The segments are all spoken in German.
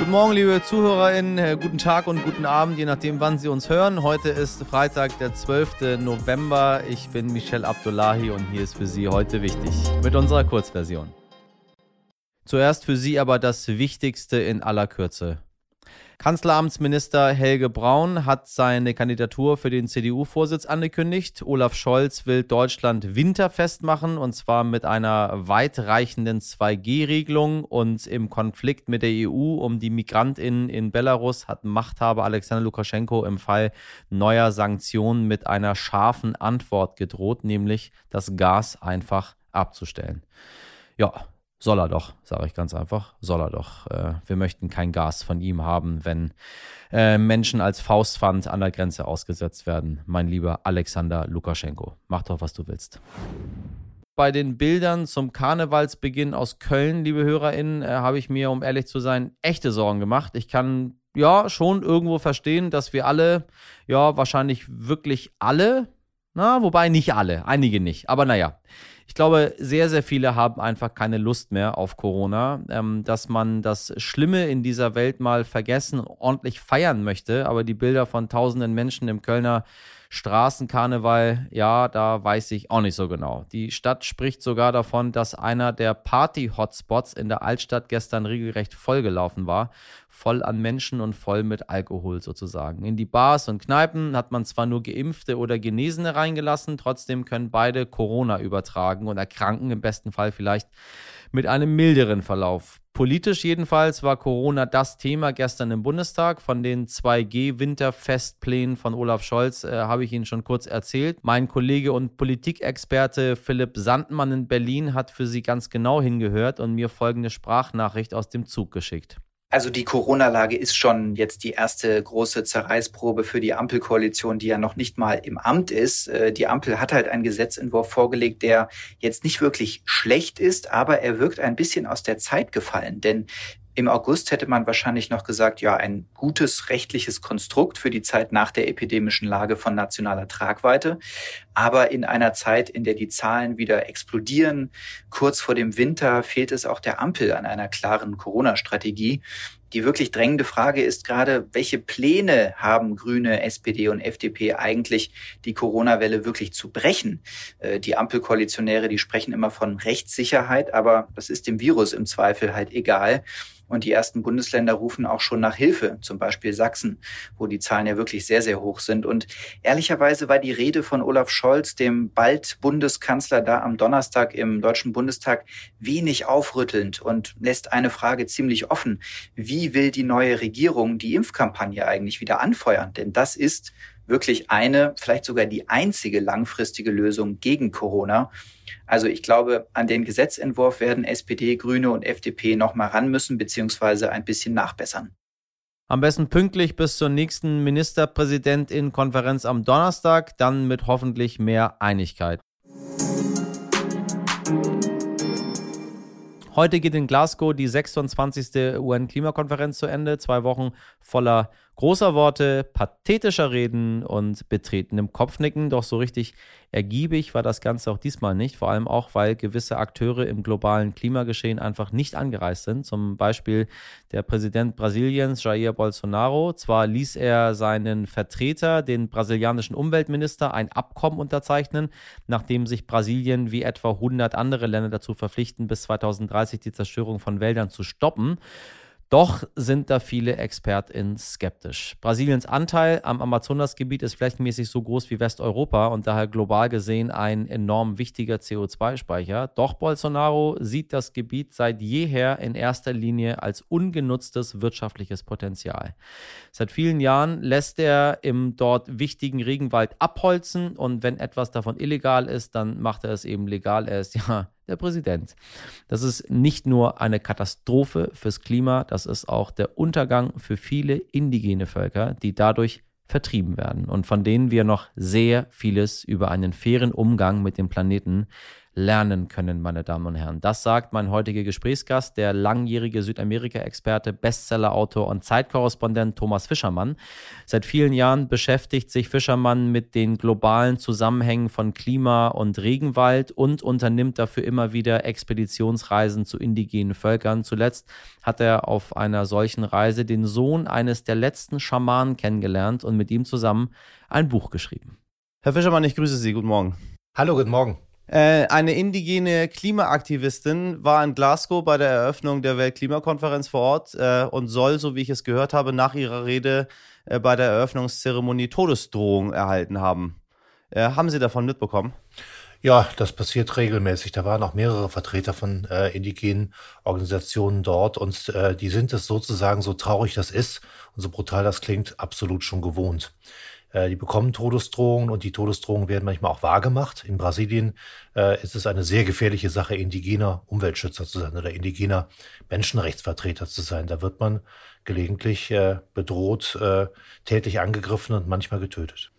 Guten Morgen, liebe ZuhörerInnen, äh, guten Tag und guten Abend, je nachdem, wann Sie uns hören. Heute ist Freitag, der 12. November. Ich bin Michel Abdullahi und hier ist für Sie heute wichtig mit unserer Kurzversion. Zuerst für Sie aber das Wichtigste in aller Kürze. Kanzleramtsminister Helge Braun hat seine Kandidatur für den CDU-Vorsitz angekündigt. Olaf Scholz will Deutschland winterfest machen und zwar mit einer weitreichenden 2G-Regelung und im Konflikt mit der EU um die Migrantinnen in Belarus hat Machthaber Alexander Lukaschenko im Fall neuer Sanktionen mit einer scharfen Antwort gedroht, nämlich das Gas einfach abzustellen. Ja, soll er doch, sage ich ganz einfach. Soll er doch. Äh, wir möchten kein Gas von ihm haben, wenn äh, Menschen als Faustpfand an der Grenze ausgesetzt werden. Mein lieber Alexander Lukaschenko. Mach doch, was du willst. Bei den Bildern zum Karnevalsbeginn aus Köln, liebe HörerInnen, äh, habe ich mir, um ehrlich zu sein, echte Sorgen gemacht. Ich kann ja schon irgendwo verstehen, dass wir alle, ja, wahrscheinlich wirklich alle, na, wobei nicht alle, einige nicht, aber naja, ich glaube, sehr, sehr viele haben einfach keine Lust mehr auf Corona, ähm, dass man das Schlimme in dieser Welt mal vergessen, ordentlich feiern möchte. Aber die Bilder von tausenden Menschen im Kölner Straßenkarneval, ja, da weiß ich auch nicht so genau. Die Stadt spricht sogar davon, dass einer der Party-Hotspots in der Altstadt gestern regelrecht vollgelaufen war. Voll an Menschen und voll mit Alkohol sozusagen. In die Bars und Kneipen hat man zwar nur Geimpfte oder Genesene reingelassen, trotzdem können beide Corona übertragen und erkranken im besten Fall vielleicht mit einem milderen Verlauf. Politisch jedenfalls war Corona das Thema gestern im Bundestag. Von den 2G-Winterfestplänen von Olaf Scholz äh, habe ich Ihnen schon kurz erzählt. Mein Kollege und Politikexperte Philipp Sandmann in Berlin hat für Sie ganz genau hingehört und mir folgende Sprachnachricht aus dem Zug geschickt. Also die Corona-Lage ist schon jetzt die erste große Zerreißprobe für die Ampelkoalition, die ja noch nicht mal im Amt ist. Äh, die Ampel hat halt einen Gesetzentwurf vorgelegt, der jetzt nicht wirklich schlecht ist, aber er wirkt ein bisschen aus der Zeit gefallen. Denn im August hätte man wahrscheinlich noch gesagt, ja, ein gutes rechtliches Konstrukt für die Zeit nach der epidemischen Lage von nationaler Tragweite. Aber in einer Zeit, in der die Zahlen wieder explodieren, kurz vor dem Winter, fehlt es auch der Ampel an einer klaren Corona-Strategie. Die wirklich drängende Frage ist gerade, welche Pläne haben Grüne, SPD und FDP eigentlich, die Corona-Welle wirklich zu brechen? Äh, die Ampelkoalitionäre, die sprechen immer von Rechtssicherheit, aber das ist dem Virus im Zweifel halt egal. Und die ersten Bundesländer rufen auch schon nach Hilfe, zum Beispiel Sachsen, wo die Zahlen ja wirklich sehr, sehr hoch sind. Und ehrlicherweise war die Rede von Olaf Scholz, dem bald Bundeskanzler, da am Donnerstag im Deutschen Bundestag wenig aufrüttelnd und lässt eine Frage ziemlich offen. Wie will die neue Regierung die Impfkampagne eigentlich wieder anfeuern? Denn das ist wirklich eine, vielleicht sogar die einzige langfristige Lösung gegen Corona. Also ich glaube, an den Gesetzentwurf werden SPD, Grüne und FDP noch mal ran müssen, beziehungsweise ein bisschen nachbessern. Am besten pünktlich bis zur nächsten Ministerpräsidentin-Konferenz am Donnerstag, dann mit hoffentlich mehr Einigkeit. Heute geht in Glasgow die 26. UN-Klimakonferenz zu Ende. Zwei Wochen voller großer Worte, pathetischer Reden und betretenem Kopfnicken. Doch so richtig ergiebig war das Ganze auch diesmal nicht. Vor allem auch, weil gewisse Akteure im globalen Klimageschehen einfach nicht angereist sind. Zum Beispiel der Präsident Brasiliens, Jair Bolsonaro. Zwar ließ er seinen Vertreter, den brasilianischen Umweltminister, ein Abkommen unterzeichnen, nachdem sich Brasilien wie etwa 100 andere Länder dazu verpflichten, bis 2030 die Zerstörung von Wäldern zu stoppen. Doch sind da viele ExpertInnen skeptisch. Brasiliens Anteil am Amazonasgebiet ist flächenmäßig so groß wie Westeuropa und daher global gesehen ein enorm wichtiger CO2-Speicher. Doch Bolsonaro sieht das Gebiet seit jeher in erster Linie als ungenutztes wirtschaftliches Potenzial. Seit vielen Jahren lässt er im dort wichtigen Regenwald abholzen und wenn etwas davon illegal ist, dann macht er es eben legal. Er ist ja der Präsident. Das ist nicht nur eine Katastrophe fürs Klima, das ist auch der Untergang für viele indigene Völker, die dadurch vertrieben werden und von denen wir noch sehr vieles über einen fairen Umgang mit dem Planeten lernen können, meine Damen und Herren. Das sagt mein heutiger Gesprächsgast, der langjährige Südamerika-Experte, Bestsellerautor und Zeitkorrespondent Thomas Fischermann. Seit vielen Jahren beschäftigt sich Fischermann mit den globalen Zusammenhängen von Klima und Regenwald und unternimmt dafür immer wieder Expeditionsreisen zu indigenen Völkern. Zuletzt hat er auf einer solchen Reise den Sohn eines der letzten Schamanen kennengelernt und mit ihm zusammen ein Buch geschrieben. Herr Fischermann, ich grüße Sie. Guten Morgen. Hallo, guten Morgen. Äh, eine indigene Klimaaktivistin war in Glasgow bei der Eröffnung der Weltklimakonferenz vor Ort äh, und soll, so wie ich es gehört habe, nach ihrer Rede äh, bei der Eröffnungszeremonie Todesdrohung erhalten haben. Äh, haben Sie davon mitbekommen? Ja, das passiert regelmäßig. Da waren auch mehrere Vertreter von äh, indigenen Organisationen dort und äh, die sind es sozusagen, so traurig das ist und so brutal das klingt, absolut schon gewohnt. Äh, die bekommen Todesdrohungen und die Todesdrohungen werden manchmal auch wahrgemacht. In Brasilien äh, ist es eine sehr gefährliche Sache, indigener Umweltschützer zu sein oder indigener Menschenrechtsvertreter zu sein. Da wird man gelegentlich äh, bedroht, äh, tätlich angegriffen und manchmal getötet.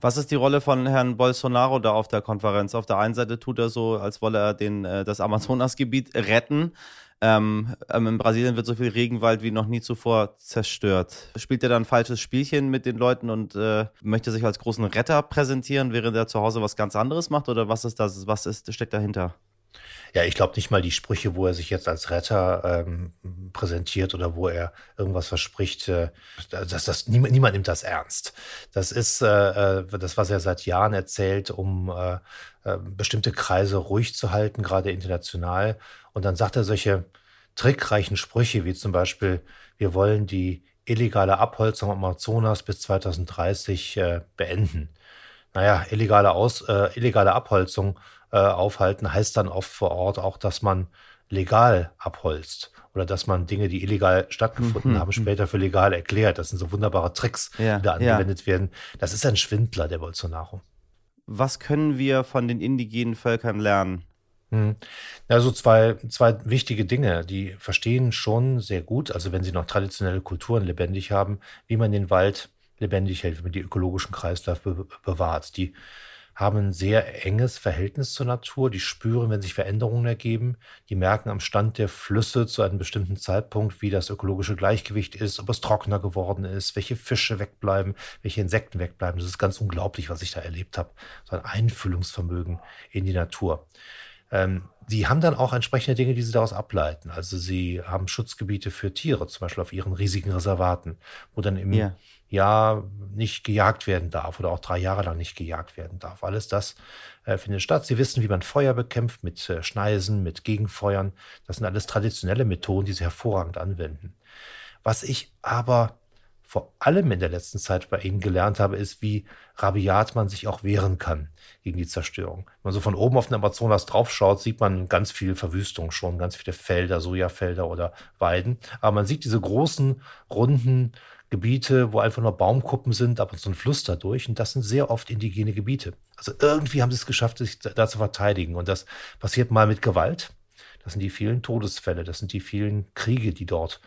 Was ist die Rolle von Herrn Bolsonaro da auf der Konferenz? Auf der einen Seite tut er so, als wolle er den, äh, das Amazonasgebiet retten. Ähm, ähm, in Brasilien wird so viel Regenwald wie noch nie zuvor zerstört. Spielt er dann ein falsches Spielchen mit den Leuten und äh, möchte sich als großen Retter präsentieren, während er zu Hause was ganz anderes macht? Oder was ist das? Was ist, steckt dahinter? Ja, ich glaube nicht mal die Sprüche, wo er sich jetzt als Retter ähm, präsentiert oder wo er irgendwas verspricht, äh, das, das, niemand, niemand nimmt das ernst. Das ist äh, äh, das, was er seit Jahren erzählt, um äh, äh, bestimmte Kreise ruhig zu halten, gerade international. Und dann sagt er solche trickreichen Sprüche, wie zum Beispiel, wir wollen die illegale Abholzung am Amazonas bis 2030 äh, beenden. Naja, illegale, Aus, äh, illegale Abholzung äh, aufhalten heißt dann oft vor Ort auch, dass man legal abholzt oder dass man Dinge, die illegal stattgefunden mhm. haben, mhm. später für legal erklärt. Das sind so wunderbare Tricks, ja, die da angewendet ja. werden. Das ist ein Schwindler, der Bolsonaro. Was können wir von den indigenen Völkern lernen? Hm. Also zwei, zwei wichtige Dinge. Die verstehen schon sehr gut, also wenn sie noch traditionelle Kulturen lebendig haben, wie man den Wald lebendig hält, wie man die ökologischen Kreisläufe bewahrt. Die haben ein sehr enges Verhältnis zur Natur, die spüren, wenn sich Veränderungen ergeben, die merken am Stand der Flüsse zu einem bestimmten Zeitpunkt, wie das ökologische Gleichgewicht ist, ob es trockener geworden ist, welche Fische wegbleiben, welche Insekten wegbleiben. Das ist ganz unglaublich, was ich da erlebt habe. So ein Einfühlungsvermögen in die Natur. Ähm, die haben dann auch entsprechende Dinge, die sie daraus ableiten. Also sie haben Schutzgebiete für Tiere, zum Beispiel auf ihren riesigen Reservaten, wo dann im ja. Jahr nicht gejagt werden darf oder auch drei Jahre lang nicht gejagt werden darf. Alles das äh, findet statt. Sie wissen, wie man Feuer bekämpft mit äh, Schneisen, mit Gegenfeuern. Das sind alles traditionelle Methoden, die sie hervorragend anwenden. Was ich aber vor allem in der letzten Zeit bei Ihnen gelernt habe, ist, wie rabiat man sich auch wehren kann gegen die Zerstörung. Wenn man so von oben auf den Amazonas draufschaut, sieht man ganz viel Verwüstung schon, ganz viele Felder, Sojafelder oder Weiden. Aber man sieht diese großen, runden Gebiete, wo einfach nur Baumkuppen sind, ab und so ein Fluss dadurch. Und das sind sehr oft indigene Gebiete. Also irgendwie haben sie es geschafft, sich da zu verteidigen. Und das passiert mal mit Gewalt. Das sind die vielen Todesfälle, das sind die vielen Kriege, die dort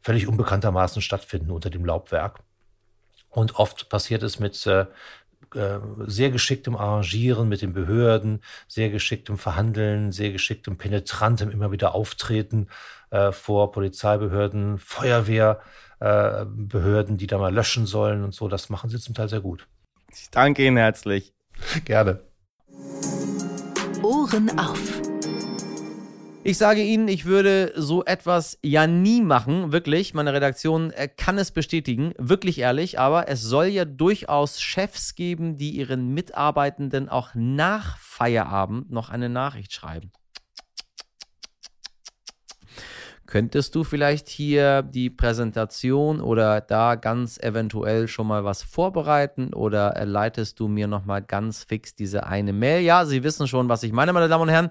völlig unbekanntermaßen stattfinden unter dem Laubwerk. Und oft passiert es mit äh, äh, sehr geschicktem Arrangieren mit den Behörden, sehr geschicktem Verhandeln, sehr geschicktem penetrantem immer wieder Auftreten äh, vor Polizeibehörden, Feuerwehrbehörden, äh, die da mal löschen sollen und so. Das machen sie zum Teil sehr gut. Ich danke Ihnen herzlich. Gerne. Ohren auf. Ich sage Ihnen, ich würde so etwas ja nie machen, wirklich. Meine Redaktion äh, kann es bestätigen, wirklich ehrlich, aber es soll ja durchaus Chefs geben, die ihren Mitarbeitenden auch nach Feierabend noch eine Nachricht schreiben. Könntest du vielleicht hier die Präsentation oder da ganz eventuell schon mal was vorbereiten oder leitest du mir noch mal ganz fix diese eine Mail? Ja, Sie wissen schon, was ich meine, meine Damen und Herren.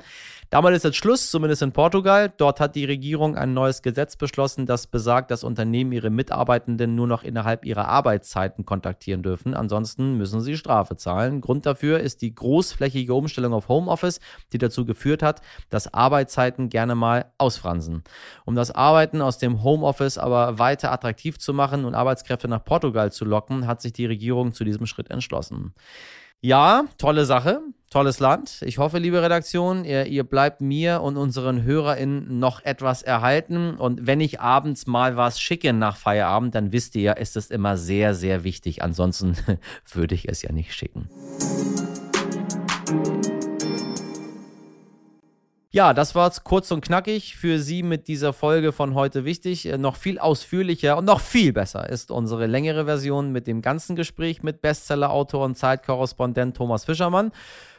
Damit ist jetzt Schluss, zumindest in Portugal. Dort hat die Regierung ein neues Gesetz beschlossen, das besagt, dass Unternehmen ihre Mitarbeitenden nur noch innerhalb ihrer Arbeitszeiten kontaktieren dürfen. Ansonsten müssen sie Strafe zahlen. Grund dafür ist die großflächige Umstellung auf Homeoffice, die dazu geführt hat, dass Arbeitszeiten gerne mal ausfransen. Um das Arbeiten aus dem Homeoffice aber weiter attraktiv zu machen und Arbeitskräfte nach Portugal zu locken, hat sich die Regierung zu diesem Schritt entschlossen. Ja, tolle Sache. Tolles Land. Ich hoffe, liebe Redaktion, ihr, ihr bleibt mir und unseren HörerInnen noch etwas erhalten. Und wenn ich abends mal was schicke nach Feierabend, dann wisst ihr ja, ist es immer sehr, sehr wichtig. Ansonsten würde ich es ja nicht schicken. Ja, das war's kurz und knackig für Sie mit dieser Folge von heute wichtig. Äh, noch viel ausführlicher und noch viel besser ist unsere längere Version mit dem ganzen Gespräch mit Bestseller-Autor und Zeitkorrespondent Thomas Fischermann.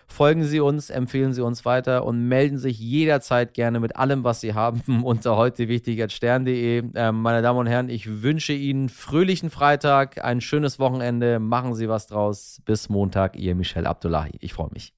Folgen Sie uns, empfehlen Sie uns weiter und melden sich jederzeit gerne mit allem, was Sie haben, unter heute wichtig stern.de. Äh, meine Damen und Herren, ich wünsche Ihnen fröhlichen Freitag, ein schönes Wochenende. Machen Sie was draus. Bis Montag, Ihr Michel Abdullahi. Ich freue mich.